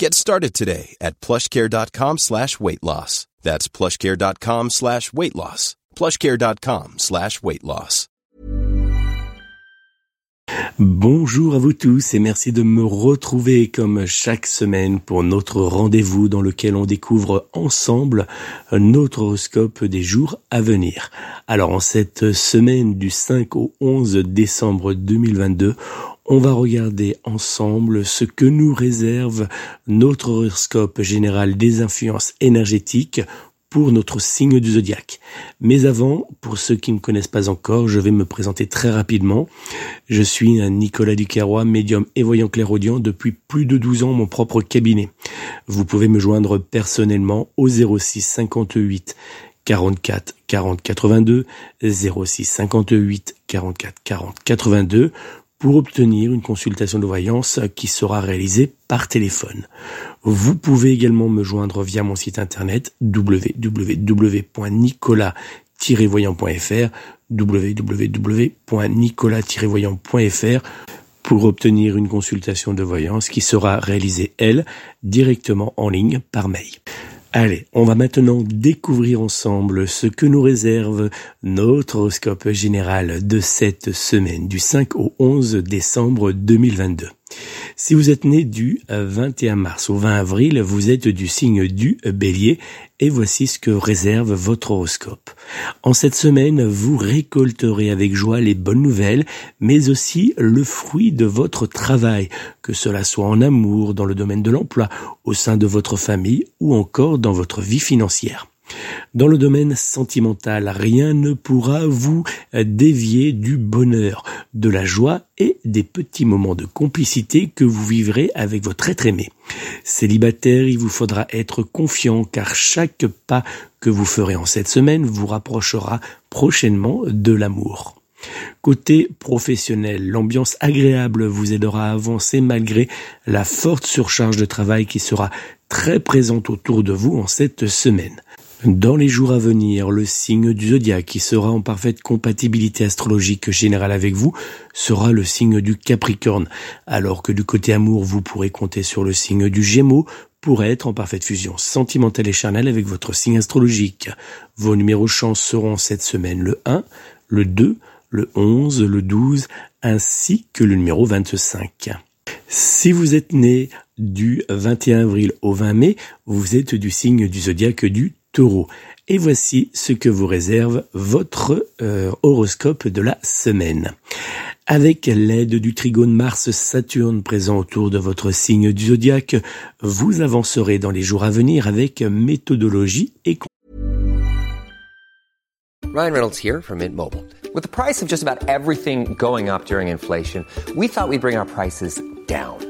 Get started today at plushcare.com slash weight loss. That's plushcare.com slash weight loss. plushcare.com slash weight loss. Bonjour à vous tous et merci de me retrouver comme chaque semaine pour notre rendez-vous dans lequel on découvre ensemble notre horoscope des jours à venir. Alors en cette semaine du 5 au 11 décembre 2022, on va regarder ensemble ce que nous réserve notre horoscope général des influences énergétiques pour notre signe du zodiaque. Mais avant, pour ceux qui ne me connaissent pas encore, je vais me présenter très rapidement. Je suis Nicolas Ducarrois, médium et voyant clairaudient depuis plus de 12 ans mon propre cabinet. Vous pouvez me joindre personnellement au 06 58 44 40 82 06 58 44 40 82 pour obtenir une consultation de voyance qui sera réalisée par téléphone. Vous pouvez également me joindre via mon site internet www.nicolas-voyant.fr www.nicolas-voyant.fr pour obtenir une consultation de voyance qui sera réalisée, elle, directement en ligne par mail. Allez, on va maintenant découvrir ensemble ce que nous réserve notre horoscope général de cette semaine du 5 au 11 décembre 2022. Si vous êtes né du 21 mars au 20 avril, vous êtes du signe du bélier et voici ce que réserve votre horoscope. En cette semaine, vous récolterez avec joie les bonnes nouvelles, mais aussi le fruit de votre travail, que cela soit en amour, dans le domaine de l'emploi, au sein de votre famille ou encore dans votre vie financière. Dans le domaine sentimental, rien ne pourra vous dévier du bonheur, de la joie et des petits moments de complicité que vous vivrez avec votre être aimé. Célibataire, il vous faudra être confiant car chaque pas que vous ferez en cette semaine vous rapprochera prochainement de l'amour. Côté professionnel, l'ambiance agréable vous aidera à avancer malgré la forte surcharge de travail qui sera très présente autour de vous en cette semaine. Dans les jours à venir, le signe du zodiaque qui sera en parfaite compatibilité astrologique générale avec vous sera le signe du Capricorne, alors que du côté amour, vous pourrez compter sur le signe du Gémeaux pour être en parfaite fusion sentimentale et charnelle avec votre signe astrologique. Vos numéros chance seront cette semaine le 1, le 2, le 11, le 12, ainsi que le numéro 25. Si vous êtes né du 21 avril au 20 mai, vous êtes du signe du zodiaque du taureau. Et voici ce que vous réserve votre euh, horoscope de la semaine. Avec l'aide du trigone Mars-Saturne présent autour de votre signe du zodiaque, vous avancerez dans les jours à venir avec méthodologie et Ryan Reynolds here from Mint Mobile. With the price of just about everything going up during inflation, we thought we'd bring our prices down.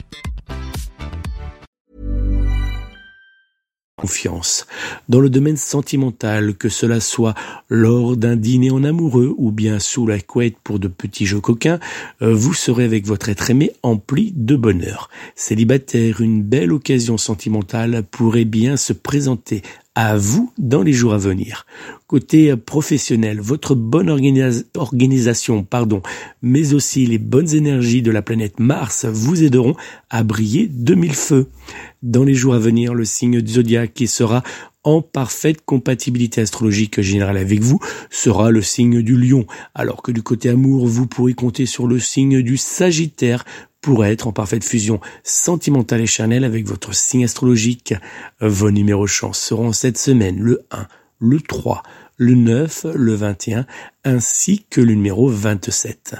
confiance. Dans le domaine sentimental, que cela soit lors d'un dîner en amoureux ou bien sous la couette pour de petits jeux coquins, euh, vous serez avec votre être aimé empli de bonheur. Célibataire, une belle occasion sentimentale pourrait bien se présenter à vous dans les jours à venir. Côté professionnel, votre bonne organisation, pardon, mais aussi les bonnes énergies de la planète Mars vous aideront à briller de mille feux. Dans les jours à venir, le signe du zodiaque qui sera en parfaite compatibilité astrologique générale avec vous sera le signe du lion, alors que du côté amour, vous pourrez compter sur le signe du sagittaire pour être en parfaite fusion sentimentale et charnelle avec votre signe astrologique. Vos numéros chance seront cette semaine le 1, le 3, le 9, le 21, ainsi que le numéro 27.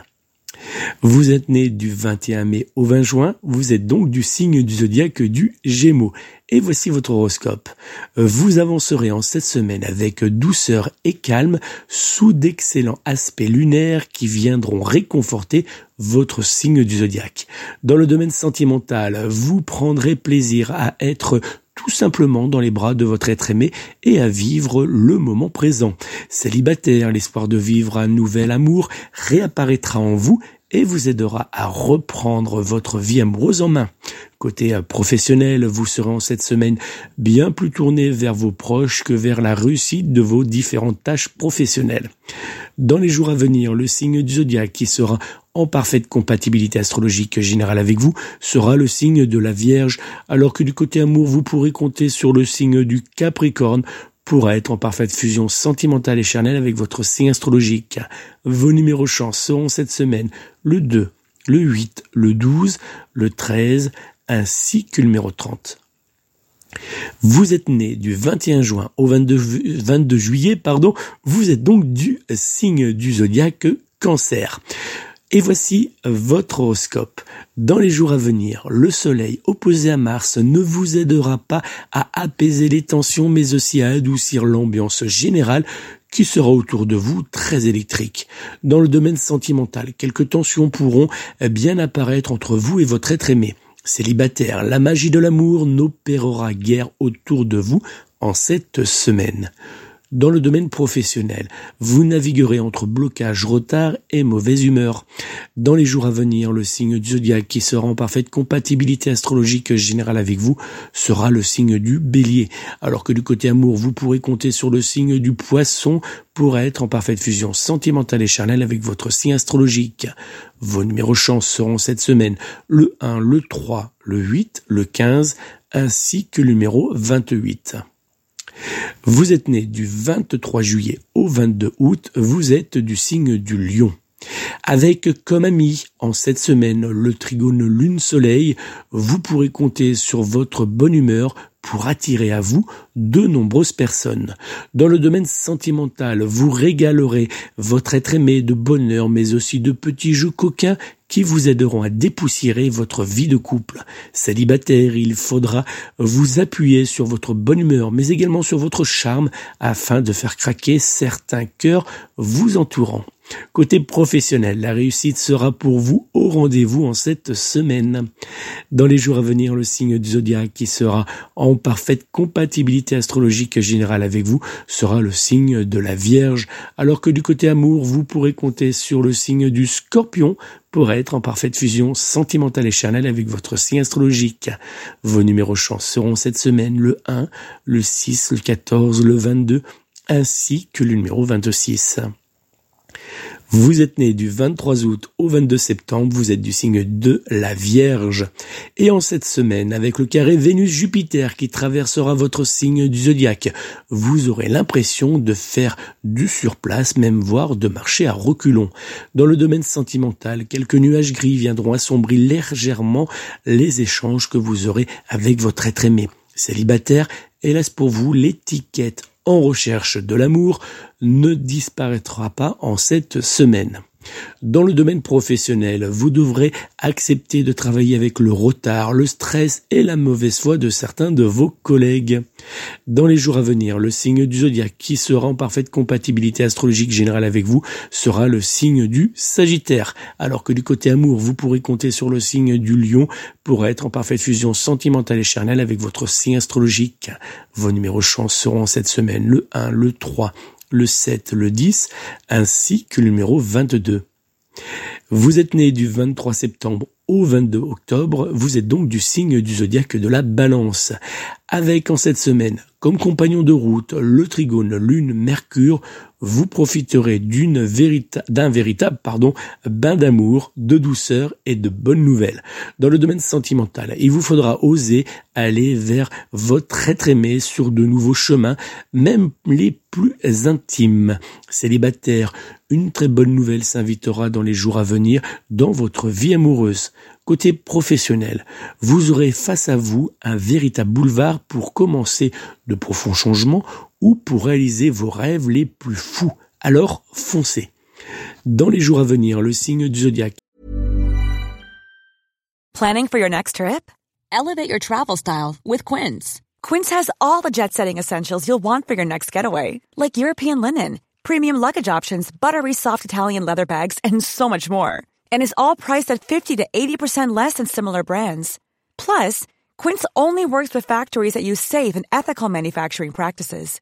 Vous êtes né du 21 mai au 20 juin, vous êtes donc du signe du zodiaque du Gémeaux. Et voici votre horoscope. Vous avancerez en cette semaine avec douceur et calme sous d'excellents aspects lunaires qui viendront réconforter votre signe du zodiaque. Dans le domaine sentimental, vous prendrez plaisir à être tout simplement dans les bras de votre être aimé et à vivre le moment présent. Célibataire, l'espoir de vivre un nouvel amour réapparaîtra en vous et vous aidera à reprendre votre vie amoureuse en main. Côté professionnel, vous serez en cette semaine bien plus tourné vers vos proches que vers la réussite de vos différentes tâches professionnelles. Dans les jours à venir, le signe du zodiaque qui sera en parfaite compatibilité astrologique générale avec vous sera le signe de la Vierge, alors que du côté amour, vous pourrez compter sur le signe du Capricorne pour être en parfaite fusion sentimentale et charnelle avec votre signe astrologique. Vos numéros chance seront cette semaine le 2, le 8, le 12, le 13, ainsi que le numéro 30. Vous êtes né du 21 juin au 22, 22 juillet, pardon, vous êtes donc du signe du zodiaque cancer. Et voici votre horoscope. Dans les jours à venir, le Soleil opposé à Mars ne vous aidera pas à apaiser les tensions, mais aussi à adoucir l'ambiance générale qui sera autour de vous très électrique. Dans le domaine sentimental, quelques tensions pourront bien apparaître entre vous et votre être aimé. Célibataire, la magie de l'amour n'opérera guère autour de vous en cette semaine. Dans le domaine professionnel, vous naviguerez entre blocage, retard et mauvaise humeur. Dans les jours à venir, le signe du zodiaque qui sera en parfaite compatibilité astrologique générale avec vous sera le signe du bélier. Alors que du côté amour, vous pourrez compter sur le signe du poisson pour être en parfaite fusion sentimentale et charnelle avec votre signe astrologique. Vos numéros chance seront cette semaine le 1, le 3, le 8, le 15 ainsi que le numéro 28. Vous êtes né du 23 juillet au 22 août, vous êtes du signe du lion. Avec comme ami en cette semaine le trigone lune-soleil, vous pourrez compter sur votre bonne humeur pour attirer à vous de nombreuses personnes. Dans le domaine sentimental, vous régalerez votre être aimé de bonheur, mais aussi de petits jeux coquins qui vous aideront à dépoussiérer votre vie de couple. Célibataire, il faudra vous appuyer sur votre bonne humeur, mais également sur votre charme afin de faire craquer certains cœurs vous entourant. Côté professionnel, la réussite sera pour vous au rendez-vous en cette semaine. Dans les jours à venir, le signe du zodiaque qui sera en parfaite compatibilité astrologique générale avec vous sera le signe de la Vierge, alors que du côté amour, vous pourrez compter sur le signe du Scorpion pour être en parfaite fusion sentimentale et charnelle avec votre signe astrologique. Vos numéros chance seront cette semaine le 1, le 6, le 14, le 22, ainsi que le numéro 26. Vous êtes né du 23 août au 22 septembre, vous êtes du signe de la Vierge. Et en cette semaine, avec le carré Vénus-Jupiter qui traversera votre signe du zodiaque, vous aurez l'impression de faire du surplace, même voire de marcher à reculons. Dans le domaine sentimental, quelques nuages gris viendront assombrir légèrement les échanges que vous aurez avec votre être aimé. Célibataire, Hélas pour vous, l'étiquette en recherche de l'amour ne disparaîtra pas en cette semaine. Dans le domaine professionnel, vous devrez accepter de travailler avec le retard, le stress et la mauvaise foi de certains de vos collègues. Dans les jours à venir, le signe du zodiaque qui sera en parfaite compatibilité astrologique générale avec vous sera le signe du Sagittaire, alors que du côté amour, vous pourrez compter sur le signe du Lion pour être en parfaite fusion sentimentale et charnelle avec votre signe astrologique. Vos numéros chance seront cette semaine le 1, le 3, le 7, le 10, ainsi que le numéro 22. Vous êtes né du 23 septembre au 22 octobre, vous êtes donc du signe du zodiaque de la balance. Avec en cette semaine, comme compagnon de route, le trigone Lune Mercure, vous profiterez d'un véritable pardon, bain d'amour, de douceur et de bonnes nouvelles. Dans le domaine sentimental, il vous faudra oser aller vers votre être aimé sur de nouveaux chemins, même les plus intimes. Célibataire, une très bonne nouvelle s'invitera dans les jours à venir dans votre vie amoureuse. Côté professionnel, vous aurez face à vous un véritable boulevard pour commencer de profonds changements ou pour réaliser vos rêves les plus fous. Alors foncez. Dans les jours à venir, le signe du zodiaque. Planning for your next trip? Elevate your travel style with Quince. Quince has all the jet-setting essentials you'll want for your next getaway, like European linen, premium luggage options, buttery soft Italian leather bags, and so much more. And is all priced at 50 to 80% less than similar brands. Plus, Quince only works with factories that use safe and ethical manufacturing practices.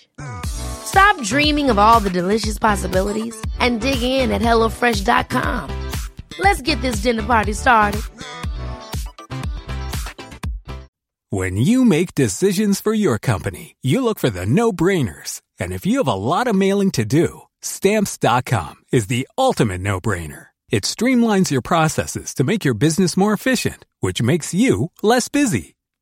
Stop dreaming of all the delicious possibilities and dig in at HelloFresh.com. Let's get this dinner party started. When you make decisions for your company, you look for the no brainers. And if you have a lot of mailing to do, Stamps.com is the ultimate no brainer. It streamlines your processes to make your business more efficient, which makes you less busy.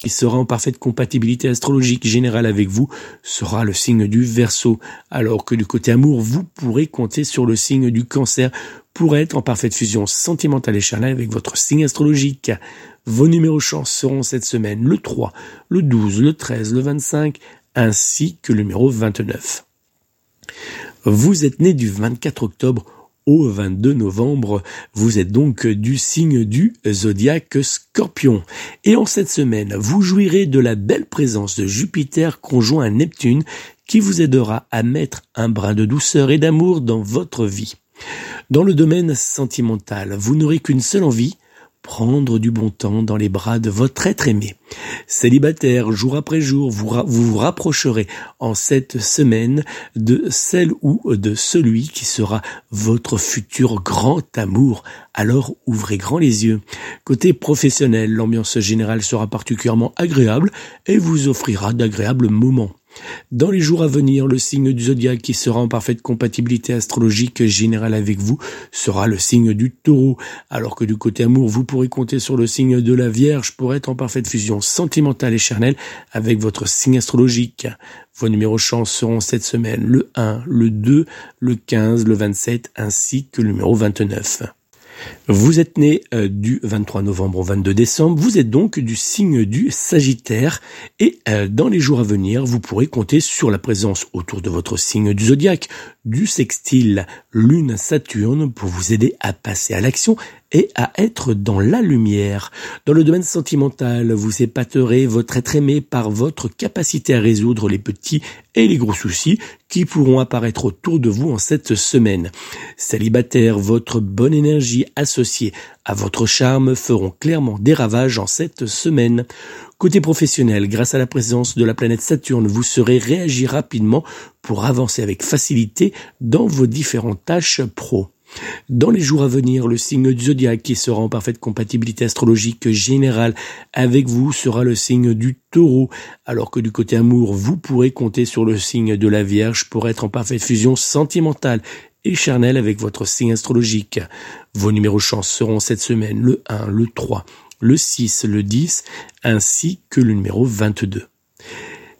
Qui sera en parfaite compatibilité astrologique générale avec vous sera le signe du Verseau, alors que du côté amour, vous pourrez compter sur le signe du Cancer pour être en parfaite fusion sentimentale et charnelle avec votre signe astrologique. Vos numéros chance seront cette semaine le 3, le 12, le 13, le 25, ainsi que le numéro 29. Vous êtes né du 24 octobre au 22 novembre. Vous êtes donc du signe du zodiaque scorpion. Et en cette semaine, vous jouirez de la belle présence de Jupiter conjoint à Neptune qui vous aidera à mettre un brin de douceur et d'amour dans votre vie. Dans le domaine sentimental, vous n'aurez qu'une seule envie, prendre du bon temps dans les bras de votre être aimé. Célibataire, jour après jour, vous vous, rapprocherez en cette semaine de celle ou de celui qui sera votre futur grand amour. Alors ouvrez grand les yeux. Côté professionnel, l'ambiance générale sera particulièrement agréable et vous offrira d'agréables moments. Dans les jours à venir, le signe du zodiaque qui sera en parfaite compatibilité astrologique générale avec vous sera le signe du taureau, alors que du côté amour, vous pourrez compter sur le signe de la Vierge pour être en parfaite fusion sentimentale et charnelle avec votre signe astrologique. Vos numéros chance seront cette semaine le 1, le 2, le 15, le 27 ainsi que le numéro 29. Vous êtes né euh, du 23 novembre au 22 décembre, vous êtes donc du signe du Sagittaire. Et euh, dans les jours à venir, vous pourrez compter sur la présence autour de votre signe du zodiaque du sextile Lune-Saturne pour vous aider à passer à l'action et à être dans la lumière. Dans le domaine sentimental, vous épaterez votre être aimé par votre capacité à résoudre les petits et les gros soucis qui pourront apparaître autour de vous en cette semaine. Célibataire, votre bonne énergie associée à votre charme feront clairement des ravages en cette semaine. Côté professionnel, grâce à la présence de la planète Saturne, vous saurez réagir rapidement pour avancer avec facilité dans vos différentes tâches pro. Dans les jours à venir, le signe du zodiaque qui sera en parfaite compatibilité astrologique générale avec vous sera le signe du taureau, alors que du côté amour, vous pourrez compter sur le signe de la Vierge pour être en parfaite fusion sentimentale et charnelle avec votre signe astrologique. Vos numéros chance seront cette semaine le 1, le 3, le 6, le 10, ainsi que le numéro 22.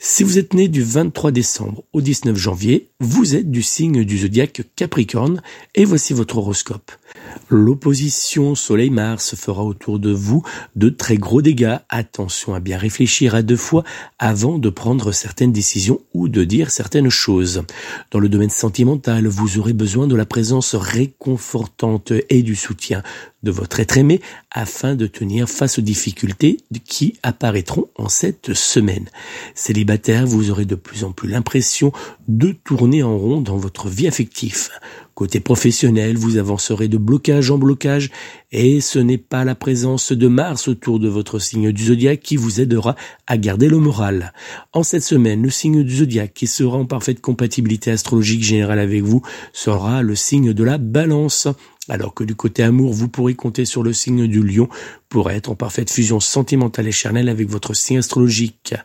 Si vous êtes né du 23 décembre au 19 janvier, vous êtes du signe du zodiaque Capricorne et voici votre horoscope. L'opposition Soleil-Mars fera autour de vous de très gros dégâts. Attention à bien réfléchir à deux fois avant de prendre certaines décisions ou de dire certaines choses. Dans le domaine sentimental, vous aurez besoin de la présence réconfortante et du soutien de votre être aimé afin de tenir face aux difficultés qui apparaîtront en cette semaine. Célibataire, vous aurez de plus en plus l'impression de tourner en rond dans votre vie affective. Côté professionnel, vous avancerez de blocage en blocage et ce n'est pas la présence de Mars autour de votre signe du zodiaque qui vous aidera à garder le moral. En cette semaine, le signe du zodiaque qui sera en parfaite compatibilité astrologique générale avec vous sera le signe de la balance. Alors que du côté amour, vous pourrez compter sur le signe du lion pour être en parfaite fusion sentimentale et charnelle avec votre signe astrologique.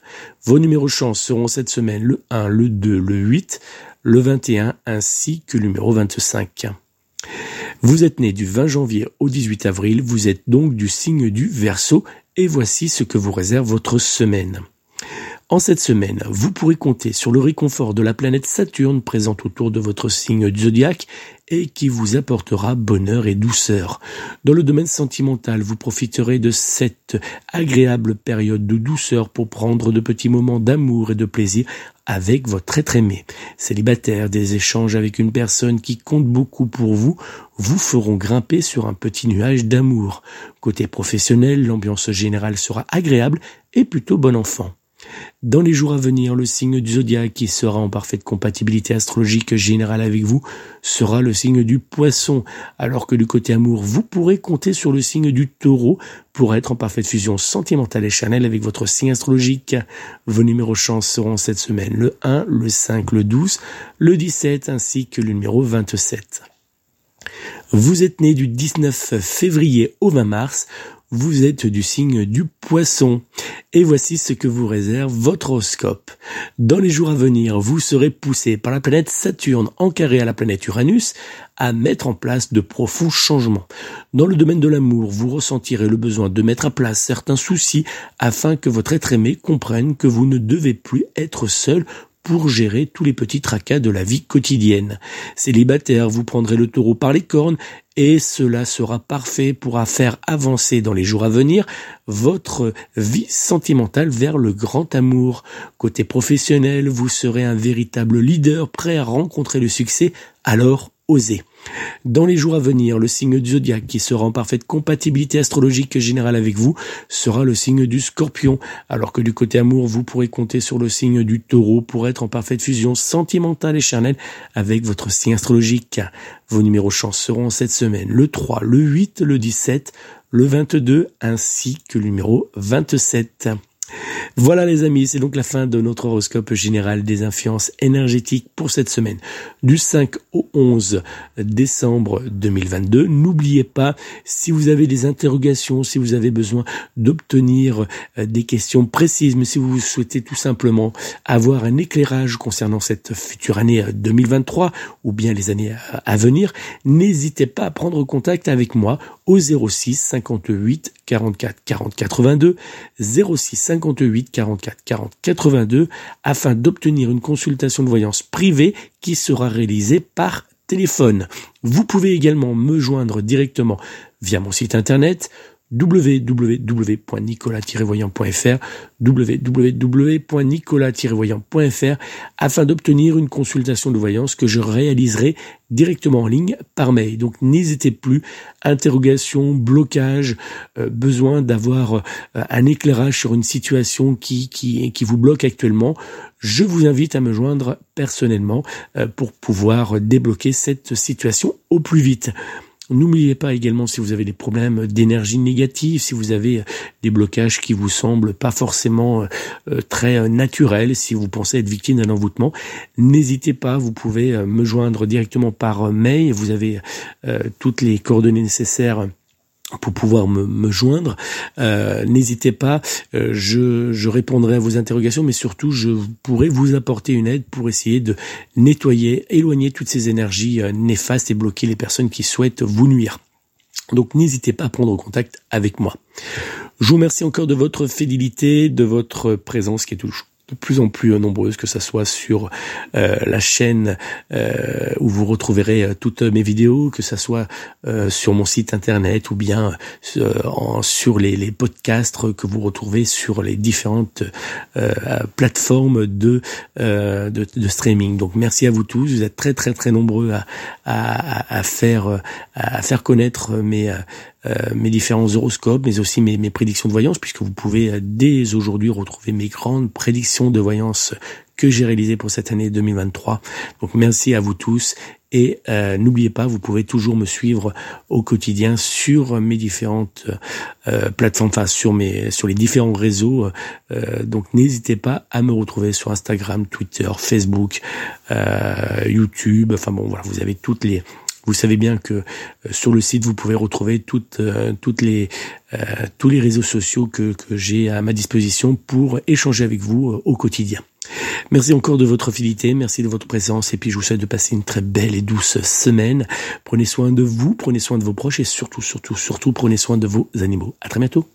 Vos numéros chance seront cette semaine le 1, le 2, le 8, le 21 ainsi que le numéro 25. Vous êtes né du 20 janvier au 18 avril, vous êtes donc du signe du Verseau et voici ce que vous réserve votre semaine. En cette semaine, vous pourrez compter sur le réconfort de la planète Saturne présente autour de votre signe zodiaque et qui vous apportera bonheur et douceur. Dans le domaine sentimental, vous profiterez de cette agréable période de douceur pour prendre de petits moments d'amour et de plaisir avec votre être aimé. Célibataire, des échanges avec une personne qui compte beaucoup pour vous vous feront grimper sur un petit nuage d'amour. Côté professionnel, l'ambiance générale sera agréable et plutôt bon enfant. Dans les jours à venir, le signe du zodiaque qui sera en parfaite compatibilité astrologique générale avec vous sera le signe du poisson, alors que du côté amour, vous pourrez compter sur le signe du taureau pour être en parfaite fusion sentimentale et chanel avec votre signe astrologique. Vos numéros chance seront cette semaine le 1, le 5, le 12, le 17 ainsi que le numéro 27. Vous êtes né du 19 février au 20 mars vous êtes du signe du poisson. Et voici ce que vous réserve votre horoscope. Dans les jours à venir, vous serez poussé par la planète Saturne en carré à la planète Uranus à mettre en place de profonds changements. Dans le domaine de l'amour, vous ressentirez le besoin de mettre à place certains soucis afin que votre être aimé comprenne que vous ne devez plus être seul pour gérer tous les petits tracas de la vie quotidienne. Célibataire, vous prendrez le taureau par les cornes et cela sera parfait pour faire avancer dans les jours à venir votre vie sentimentale vers le grand amour. Côté professionnel, vous serez un véritable leader prêt à rencontrer le succès, alors osez. Dans les jours à venir, le signe du zodiaque qui sera en parfaite compatibilité astrologique générale avec vous sera le signe du scorpion, alors que du côté amour, vous pourrez compter sur le signe du taureau pour être en parfaite fusion sentimentale et charnelle avec votre signe astrologique. Vos numéros chance seront cette semaine le 3, le 8, le 17, le 22 ainsi que le numéro 27. Voilà les amis, c'est donc la fin de notre horoscope général des influences énergétiques pour cette semaine du 5 au 11 décembre 2022. N'oubliez pas, si vous avez des interrogations, si vous avez besoin d'obtenir euh, des questions précises, mais si vous souhaitez tout simplement avoir un éclairage concernant cette future année 2023 euh, ou bien les années à venir, n'hésitez pas à prendre contact avec moi au 06 58 44 40 82 06 58 44 40 82 afin d'obtenir une consultation de voyance privée qui sera réalisée par téléphone. Vous pouvez également me joindre directement via mon site internet www.nicolas-voyant.fr www.nicolas-voyant.fr afin d'obtenir une consultation de voyance que je réaliserai directement en ligne par mail. Donc n'hésitez plus, interrogation, blocage, euh, besoin d'avoir euh, un éclairage sur une situation qui, qui, qui vous bloque actuellement, je vous invite à me joindre personnellement euh, pour pouvoir débloquer cette situation au plus vite. N'oubliez pas également si vous avez des problèmes d'énergie négative, si vous avez des blocages qui vous semblent pas forcément euh, euh, très euh, naturels, si vous pensez être victime d'un envoûtement, n'hésitez pas, vous pouvez me joindre directement par mail, vous avez toutes les coordonnées nécessaires pour pouvoir me, joindre. Euh, N'hésitez pas, euh, je, je, répondrai à vos interrogations, mais surtout je pourrai vous apporter une aide pour essayer de nettoyer, éloigner toutes ces énergies euh, néfastes et bloquer les personnes qui souhaitent vous nuire. Donc n'hésitez pas à prendre contact avec moi. Je vous remercie encore de votre fidélité, de votre présence qui est toujours de plus en plus nombreuses, que ce soit sur euh, la chaîne euh, où vous retrouverez euh, toutes mes vidéos, que ce soit sur mon site internet ou bien sur les, les, podcasts que vous retrouvez sur les différentes plateformes de, de, de, streaming. Donc merci à vous tous, vous êtes très très très nombreux à, à, à faire à faire connaître mes euh, mes différents horoscopes, mais aussi mes, mes, prédictions de voyance, puisque vous pouvez euh, dès aujourd'hui retrouver mes grandes prédictions de voyance que j'ai réalisées pour cette année 2023. Donc merci à vous tous et euh, n'oubliez pas, vous pouvez toujours me suivre au quotidien sur mes différentes euh, plateformes, enfin sur mes sur les différents réseaux. Euh, donc n'hésitez pas à me retrouver sur Instagram, Twitter, Facebook, YouTube. Enfin bon, voilà, vous avez toutes les vous savez bien que euh, sur le site, vous pouvez retrouver toutes, euh, toutes les, euh, tous les réseaux sociaux que, que j'ai à ma disposition pour échanger avec vous au quotidien. Merci encore de votre fidélité, merci de votre présence et puis je vous souhaite de passer une très belle et douce semaine. Prenez soin de vous, prenez soin de vos proches et surtout, surtout, surtout prenez soin de vos animaux. À très bientôt.